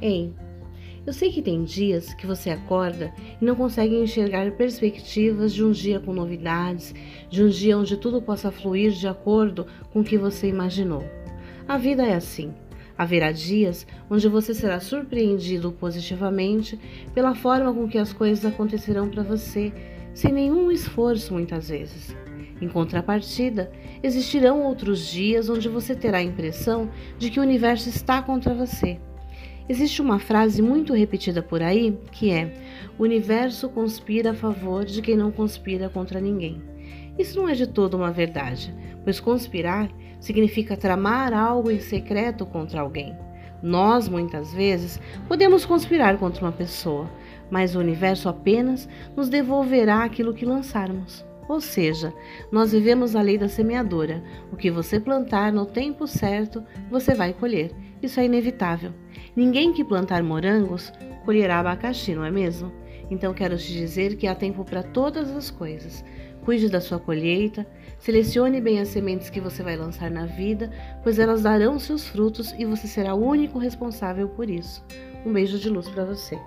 Ei, eu sei que tem dias que você acorda e não consegue enxergar perspectivas de um dia com novidades, de um dia onde tudo possa fluir de acordo com o que você imaginou. A vida é assim. Haverá dias onde você será surpreendido positivamente pela forma com que as coisas acontecerão para você, sem nenhum esforço muitas vezes. Em contrapartida, existirão outros dias onde você terá a impressão de que o universo está contra você Existe uma frase muito repetida por aí que é: O universo conspira a favor de quem não conspira contra ninguém. Isso não é de todo uma verdade, pois conspirar significa tramar algo em secreto contra alguém. Nós, muitas vezes, podemos conspirar contra uma pessoa, mas o universo apenas nos devolverá aquilo que lançarmos. Ou seja, nós vivemos a lei da semeadora. O que você plantar no tempo certo, você vai colher. Isso é inevitável. Ninguém que plantar morangos colherá abacaxi, não é mesmo? Então quero te dizer que há tempo para todas as coisas. Cuide da sua colheita, selecione bem as sementes que você vai lançar na vida, pois elas darão seus frutos e você será o único responsável por isso. Um beijo de luz para você.